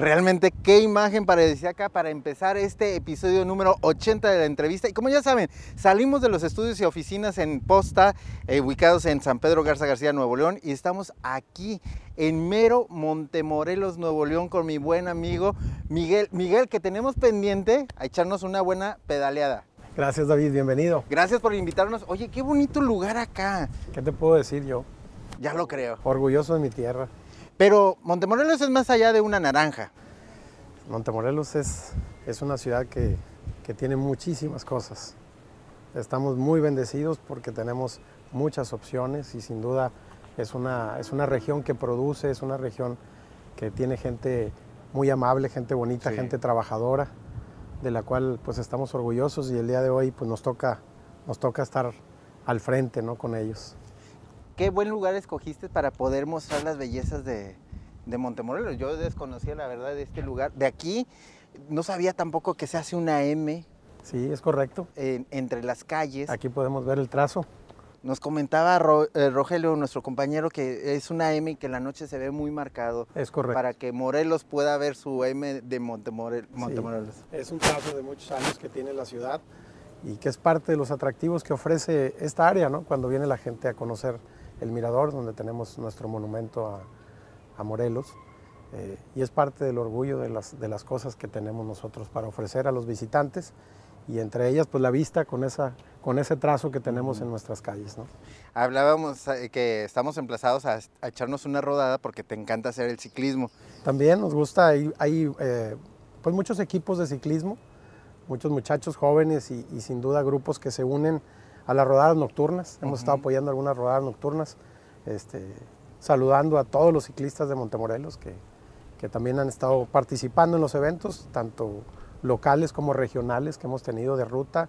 Realmente qué imagen acá para empezar este episodio número 80 de la entrevista. Y como ya saben, salimos de los estudios y oficinas en Posta, eh, ubicados en San Pedro Garza García, Nuevo León, y estamos aquí en mero Montemorelos, Nuevo León, con mi buen amigo Miguel. Miguel, que tenemos pendiente a echarnos una buena pedaleada. Gracias David, bienvenido. Gracias por invitarnos. Oye, qué bonito lugar acá. ¿Qué te puedo decir yo? Ya lo creo. Orgulloso de mi tierra. Pero Montemorelos es más allá de una naranja. Montemorelos es, es una ciudad que, tiene muchísimas cosas. Estamos muy bendecidos porque tenemos muchas opciones y sin duda es una, es una región que produce, es una región que tiene gente muy amable, gente bonita, gente trabajadora, de la cual pues estamos orgullosos y el día de hoy pues nos toca, nos toca estar al frente ¿no? con ellos qué buen lugar escogiste para poder mostrar las bellezas de, Montemorelos. Yo desconocía la verdad de este lugar. De aquí no sabía tampoco que se hace una M. Sí, es correcto. entre las calles. Aquí podemos ver el trazo. Nos comentaba eh, Rogelio, nuestro compañero, que es una M y que la noche se ve muy marcado. Es correcto. Para que Morelos pueda ver su M de Montemorelos. es un trazo de muchos años que tiene la ciudad y que es parte de los atractivos que ofrece esta área, ¿no? Cuando viene la gente a conocer el Mirador, donde tenemos nuestro monumento a, Morelos. Eh, y es parte del orgullo de las, de las cosas que tenemos nosotros para ofrecer a los visitantes y entre ellas pues la vista con, esa, con ese trazo que tenemos en nuestras calles. ¿no? Hablábamos eh, que estamos emplazados a, echarnos una rodada porque te encanta hacer el ciclismo. También nos gusta, hay, hay eh, pues muchos equipos de ciclismo, muchos muchachos jóvenes y, y sin duda grupos que se unen a las rodadas nocturnas. Hemos estado apoyando algunas rodadas nocturnas, este, saludando a todos los ciclistas de Montemorelos que, que también han estado participando en los eventos, tanto locales como regionales que hemos tenido de ruta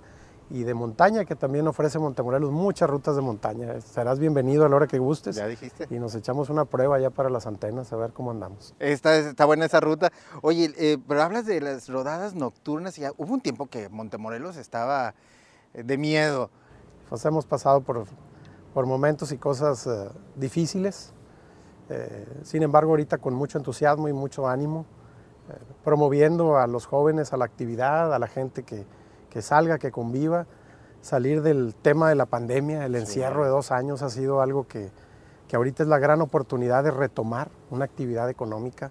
y de montaña, que también ofrece Montemorelos muchas rutas de montaña. Serás bienvenido a la hora que gustes. Ya dijiste. Y nos echamos una prueba ya para las antenas, a ver cómo andamos. Está, está buena esa ruta. Oye, eh, pero hablas de las rodadas nocturnas y ya, hubo un tiempo que Montemorelos estaba eh, de miedo. Pues hemos pasado por, por momentos y cosas eh, difíciles, eh, sin embargo ahorita con mucho entusiasmo y mucho ánimo, eh, promoviendo a los jóvenes a la actividad, a la gente que, que, salga, que conviva. Salir del tema de la pandemia, el encierro de dos años ha sido algo que, que ahorita es la gran oportunidad de retomar una actividad económica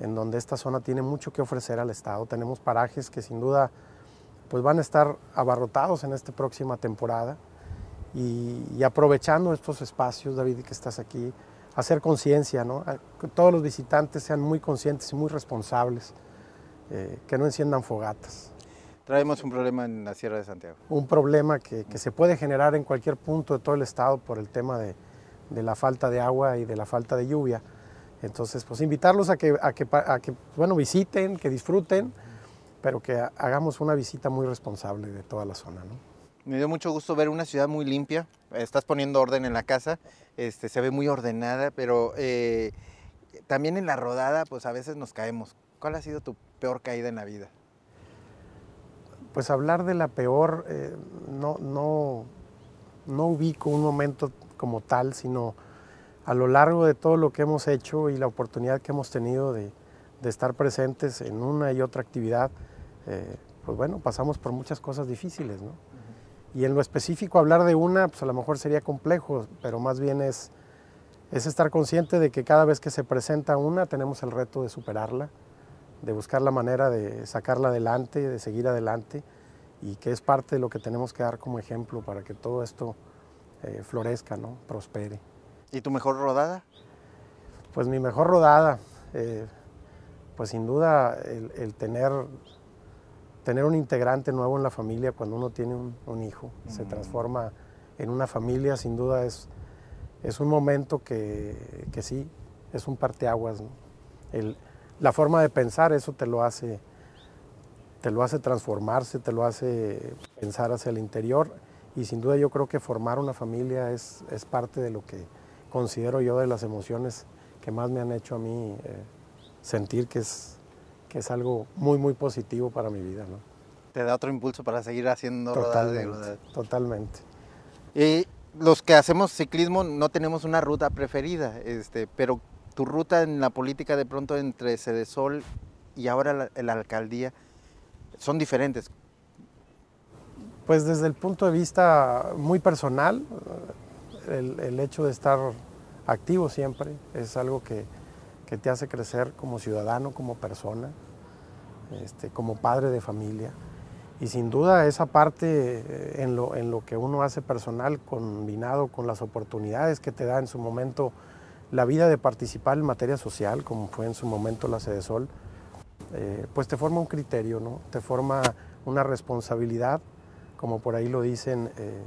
en donde esta zona tiene mucho que ofrecer al Estado. Tenemos parajes que sin duda pues van a estar abarrotados en esta próxima temporada y, aprovechando estos espacios, David, que estás aquí, hacer conciencia, ¿no? que todos los visitantes sean muy conscientes y muy responsables, eh, que no enciendan fogatas. Traemos un problema en la Sierra de Santiago. Un problema que, que se puede generar en cualquier punto de todo el estado por el tema de, de, la falta de agua y de la falta de lluvia. Entonces, pues invitarlos a que, a que, a que bueno, visiten, que disfruten, pero que hagamos una visita muy responsable de toda la zona. ¿no? Me dio mucho gusto ver una ciudad muy limpia. Estás poniendo orden en la casa, este, se ve muy ordenada, pero eh, también en la rodada, pues a veces nos caemos. ¿Cuál ha sido tu peor caída en la vida? Pues hablar de la peor, eh, no, no, no ubico un momento como tal, sino a lo largo de todo lo que hemos hecho y la oportunidad que hemos tenido de, estar presentes en una y otra actividad, eh, pues bueno, pasamos por muchas cosas difíciles, ¿no? Y en lo específico hablar de una, pues a lo mejor sería complejo, pero más bien es, es estar consciente de que cada vez que se presenta una tenemos el reto de superarla, de buscar la manera de sacarla adelante, de seguir adelante y que es parte de lo que tenemos que dar como ejemplo para que todo esto eh, florezca, ¿no? prospere. ¿Y tu mejor rodada? Pues mi mejor rodada, eh, pues sin duda el tener tener un integrante nuevo en la familia cuando uno tiene un, hijo, se transforma en una familia, sin duda es, es un momento que, que sí, es un parteaguas. El, la forma de pensar, eso te lo hace te lo hace transformarse, te lo hace pensar hacia el interior y sin duda yo creo que formar una familia es, es parte de lo que considero yo de las emociones que más me han hecho a mí eh, sentir que es, es algo muy, muy positivo para mi vida. ¿no? Te da otro impulso para seguir haciendo totalmente, Totalmente. Y los que hacemos ciclismo no tenemos una ruta preferida, este, pero tu ruta en la política de pronto entre Cedesol y ahora la, la alcaldía son diferentes. Pues desde el punto de vista muy personal, el, el hecho de estar activo siempre es algo que, que, te hace crecer como ciudadano, como persona, este, como padre de familia. Y sin duda esa parte eh, en lo, en lo que uno hace personal combinado con las oportunidades que te da en su momento la vida de participar en materia social, como fue en su momento la Sede Sol, eh, pues te forma un criterio, ¿no? te forma una responsabilidad, como por ahí lo dicen, eh,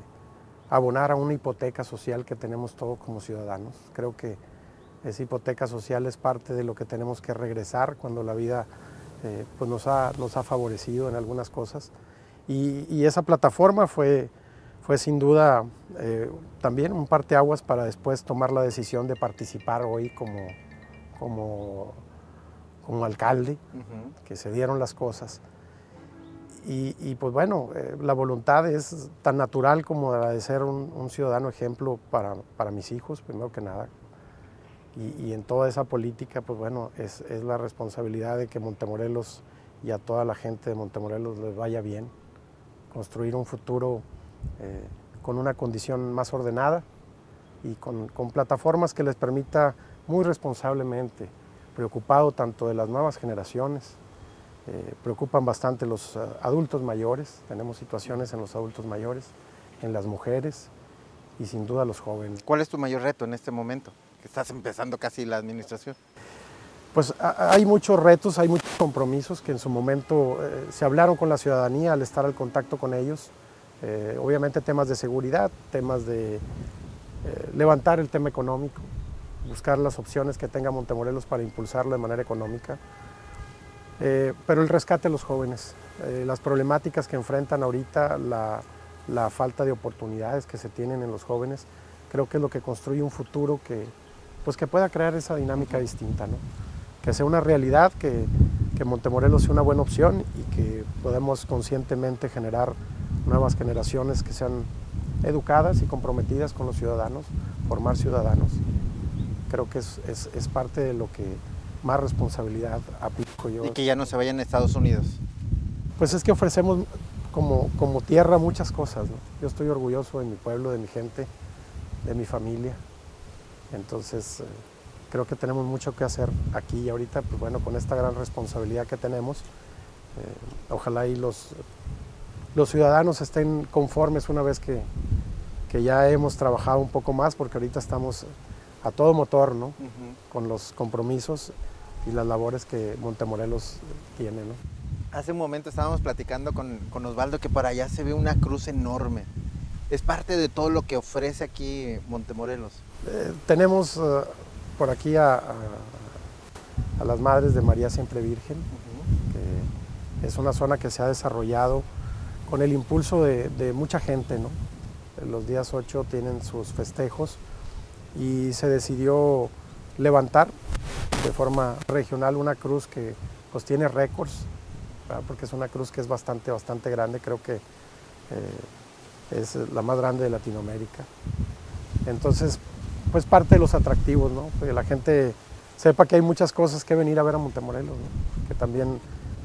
abonar a una hipoteca social que tenemos todos como ciudadanos. Creo que esa hipoteca social es parte de lo que tenemos que regresar cuando la vida eh, pues nos, ha, nos ha favorecido en algunas cosas. Y, y esa plataforma fue, fue sin duda eh, también un parteaguas para después tomar la decisión de participar hoy como, como, como alcalde, uh -huh. que se dieron las cosas. Y, y, pues bueno, eh, la voluntad es tan natural como la de ser un, un ciudadano ejemplo para, para, mis hijos, primero que nada. Y, y en toda esa política, pues bueno, es, es, la responsabilidad de que Montemorelos y a toda la gente de Montemorelos les vaya bien, construir un futuro eh, con una condición más ordenada y con, con plataformas que les permita muy responsablemente, preocupado tanto de las nuevas generaciones, eh, preocupan bastante los uh, adultos mayores, tenemos situaciones en los adultos mayores, en las mujeres y sin duda los jóvenes. ¿Cuál es tu mayor reto en este momento? Que estás empezando casi la administración. Pues hay muchos retos, hay muchos compromisos que en su momento eh, se hablaron con la ciudadanía al estar al contacto con ellos. Eh, obviamente temas de seguridad, temas de eh, levantar el tema económico, buscar las opciones que tenga Montemorelos para impulsarlo de manera económica. Pero el rescate de los jóvenes, las problemáticas que enfrentan ahorita, la, falta de oportunidades que se tienen en los jóvenes, creo que es lo que construye un futuro que, pues que pueda crear esa dinámica distinta, ¿no? que sea una realidad, que, que Montemorelos sea una buena opción y que podamos conscientemente generar nuevas generaciones que sean educadas y comprometidas con los ciudadanos, formar ciudadanos. Creo que es, es, es parte de lo que más responsabilidad aplico yo. Y que ya no se vayan a Estados Unidos. Pues es que ofrecemos como, como tierra muchas cosas. ¿no? Yo estoy orgulloso de mi pueblo, de mi gente, de mi familia. Entonces, eh, creo que tenemos mucho que hacer aquí y ahorita, pues bueno, con esta gran responsabilidad que tenemos, eh, ojalá y los, los ciudadanos estén conformes una vez que, que ya hemos trabajado un poco más, porque ahorita estamos a todo motor, ¿no? Uh -huh. Con los compromisos y las labores que Montemorelos tiene, ¿no? Hace un momento estábamos platicando con, con, Osvaldo que por allá se ve una cruz enorme. ¿Es parte de todo lo que ofrece aquí Montemorelos? Eh, tenemos uh, por aquí a, las Madres de María Siempre Virgen, que es una zona que se ha desarrollado con el impulso de, mucha gente. Los días 8 tienen sus festejos y se decidió levantar de forma regional una cruz que pues tiene récords, porque es una cruz que es bastante, bastante grande, creo que eh, es la más grande de Latinoamérica. Entonces, pues parte de los atractivos, ¿no? Que la gente sepa que hay muchas cosas que venir a ver a Montemorelos, ¿no? que también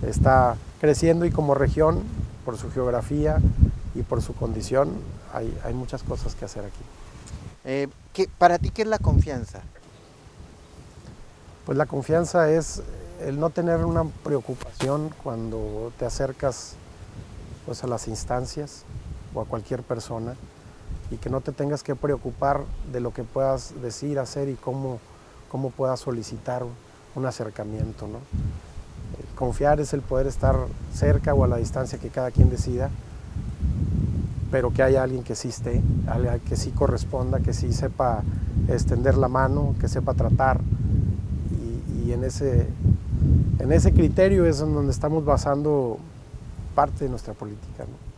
está creciendo y como región, por su geografía y por su condición, hay, hay muchas cosas que hacer aquí. Eh, ¿qué, ¿Para ti qué es la confianza? Pues la confianza es el no tener una preocupación cuando te acercas pues, a las instancias o a cualquier persona y que no te tengas que preocupar de lo que puedas decir, hacer y cómo, cómo puedas solicitar un acercamiento. ¿no? Confiar es el poder estar cerca o a la distancia que cada quien decida pero que haya alguien que sí esté, que sí corresponda, que sí sepa extender la mano, que sepa tratar. Y, y en, ese, en ese criterio es en donde estamos basando parte de nuestra política. ¿no?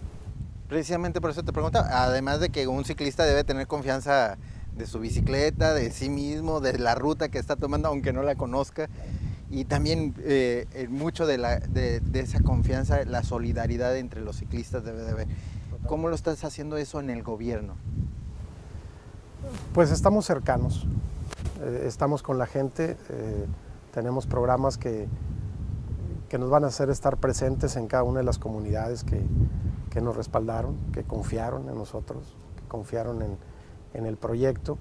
Precisamente por eso te pregunto, además de que un ciclista debe tener confianza de su bicicleta, de sí mismo, de la ruta que está tomando, aunque no la conozca, y también eh, mucho de, la, de, de, esa confianza, la solidaridad entre los ciclistas debe de haber. ¿Cómo lo estás haciendo eso en el gobierno? Pues estamos cercanos, eh, estamos con la gente, eh, tenemos programas que, que nos van a hacer estar presentes en cada una de las comunidades que, que nos respaldaron, que confiaron en nosotros, que confiaron en, en el proyecto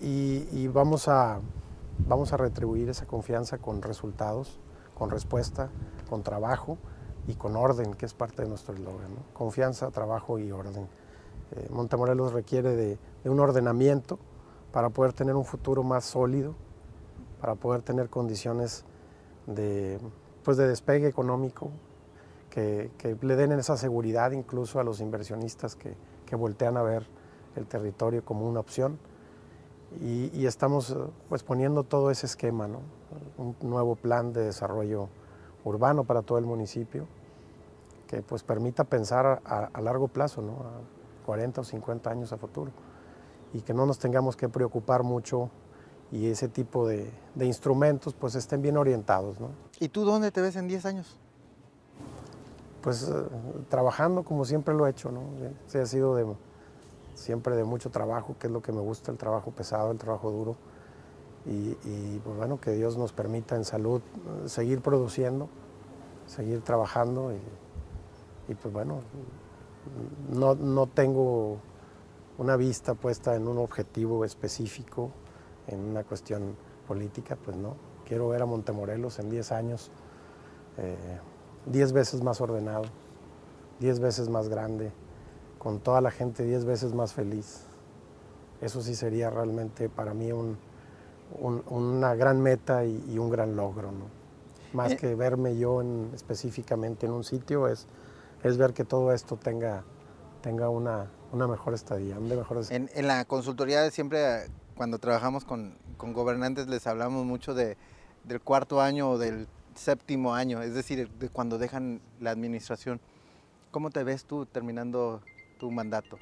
y, vamos, a, vamos a retribuir esa confianza con resultados, con respuesta, con trabajo y con orden, que es parte de nuestro eslogan. Confianza, trabajo y orden. Eh, Montemorelos requiere de, de un ordenamiento para poder tener un futuro más sólido, para poder tener condiciones de, pues de despegue económico, que, que, le den esa seguridad incluso a los inversionistas que, que voltean a ver el territorio como una opción. Y, y, estamos pues poniendo todo ese esquema, ¿no? un nuevo plan de desarrollo urbano para todo el municipio que pues permita pensar a, a largo plazo, ¿no? a 40 o 50 años a futuro y que no nos tengamos que preocupar mucho y ese tipo de, de, instrumentos pues estén bien orientados. ¿no? ¿Y tú dónde te ves en 10 años? Pues eh, trabajando como siempre lo he hecho, ¿no? Sí, ha sido siempre de mucho trabajo, que es lo que me gusta, el trabajo pesado, el trabajo duro. Y, pues bueno, que Dios nos permita en salud eh, seguir produciendo, seguir trabajando y, pues bueno, no, no tengo una vista puesta en un objetivo específico, en una cuestión política, pues no. Quiero ver a Montemorelos en 10 años 10 eh, veces más ordenado, 10 veces más grande, con toda la gente 10 veces más feliz. Eso sí sería realmente para mí un, un, una gran meta y, y, un gran logro. ¿no? Más eh. que verme yo en, específicamente en un sitio, es, es ver que todo esto tenga, tenga una, una mejor estadía, un de mejores... En, en, la consultoría siempre cuando trabajamos con, con gobernantes les hablamos mucho de, del cuarto año o del séptimo año, es decir, de cuando dejan la administración. ¿Cómo te ves tú terminando tu mandato?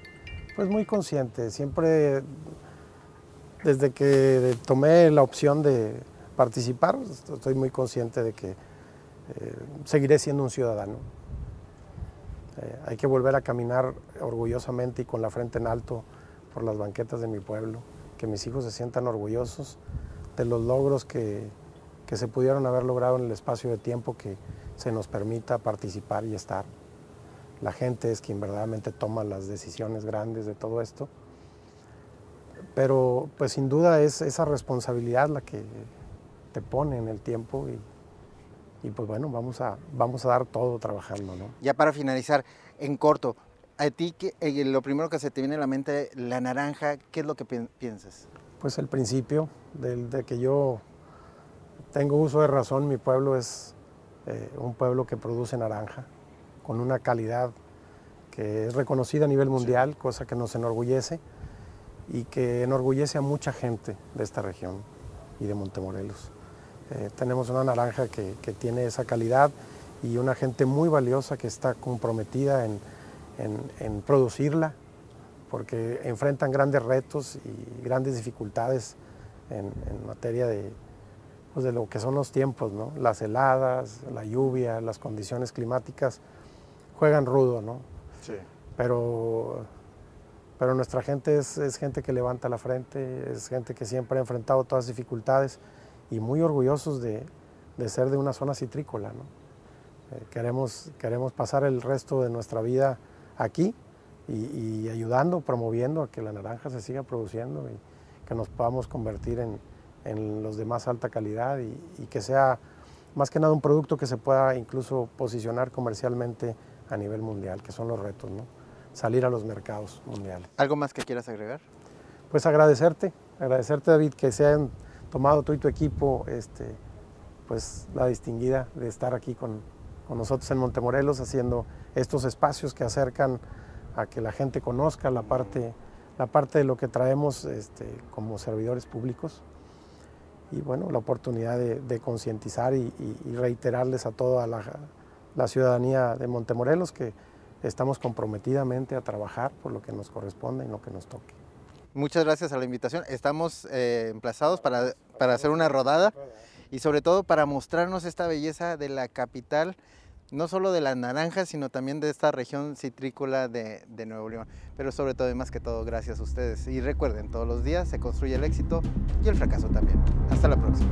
Pues muy consciente, siempre desde que tomé la opción de participar, estoy muy consciente de que eh, seguiré siendo un ciudadano. Eh, hay que volver a caminar orgullosamente y con la frente en alto por las banquetas de mi pueblo, que mis hijos se sientan orgullosos de los logros que, que se pudieron haber logrado en el espacio de tiempo que se nos permita participar y estar. La gente es quien verdaderamente toma las decisiones grandes de todo esto. Pero pues sin duda es esa responsabilidad la que te pone en el tiempo y, y pues bueno, vamos a, vamos a dar todo trabajando. ¿no? Ya para finalizar, en corto, a ti eh, lo primero que se te viene a la mente, la naranja, ¿qué es lo que piensas? Pues el principio de, de que yo tengo uso de razón, mi pueblo es eh, un pueblo que produce naranja con una calidad que es reconocida a nivel mundial, sí. cosa que nos enorgullece y que enorgullece a mucha gente de esta región y de Montemorelos. Eh, tenemos una naranja que, que, tiene esa calidad y una gente muy valiosa que está comprometida en, en, en, producirla, porque enfrentan grandes retos y grandes dificultades en, en materia de, pues de lo que son los tiempos, ¿no? las heladas, la lluvia, las condiciones climáticas juegan rudo, ¿no? Sí. Pero, pero nuestra gente es, es gente que levanta la frente, es gente que siempre ha enfrentado todas las dificultades y muy orgullosos de, de ser de una zona citrícola. ¿no? Eh, queremos, queremos pasar el resto de nuestra vida aquí y, y, ayudando, promoviendo a que la naranja se siga produciendo y que nos podamos convertir en, en los de más alta calidad y, y, que sea más que nada un producto que se pueda incluso posicionar comercialmente a nivel mundial, que son los retos, ¿no? salir a los mercados mundiales. ¿Algo más que quieras agregar? Pues agradecerte, agradecerte David que se hayan tomado tú y tu equipo este, pues, la distinguida de estar aquí con, con, nosotros en Montemorelos haciendo estos espacios que acercan a que la gente conozca la parte, la parte de lo que traemos este, como servidores públicos y bueno, la oportunidad de, concientizar y, reiterarles a toda la, la ciudadanía de Montemorelos que estamos comprometidamente a trabajar por lo que nos corresponde y lo que nos toque. Muchas gracias a la invitación. Estamos eh, emplazados para, para hacer una rodada y sobre todo para mostrarnos esta belleza de la capital, no solo de las naranjas, sino también de esta región citrícola de, de Nuevo León. Pero sobre todo y más que todo, gracias a ustedes. Y recuerden, todos los días se construye el éxito y el fracaso también. Hasta la próxima.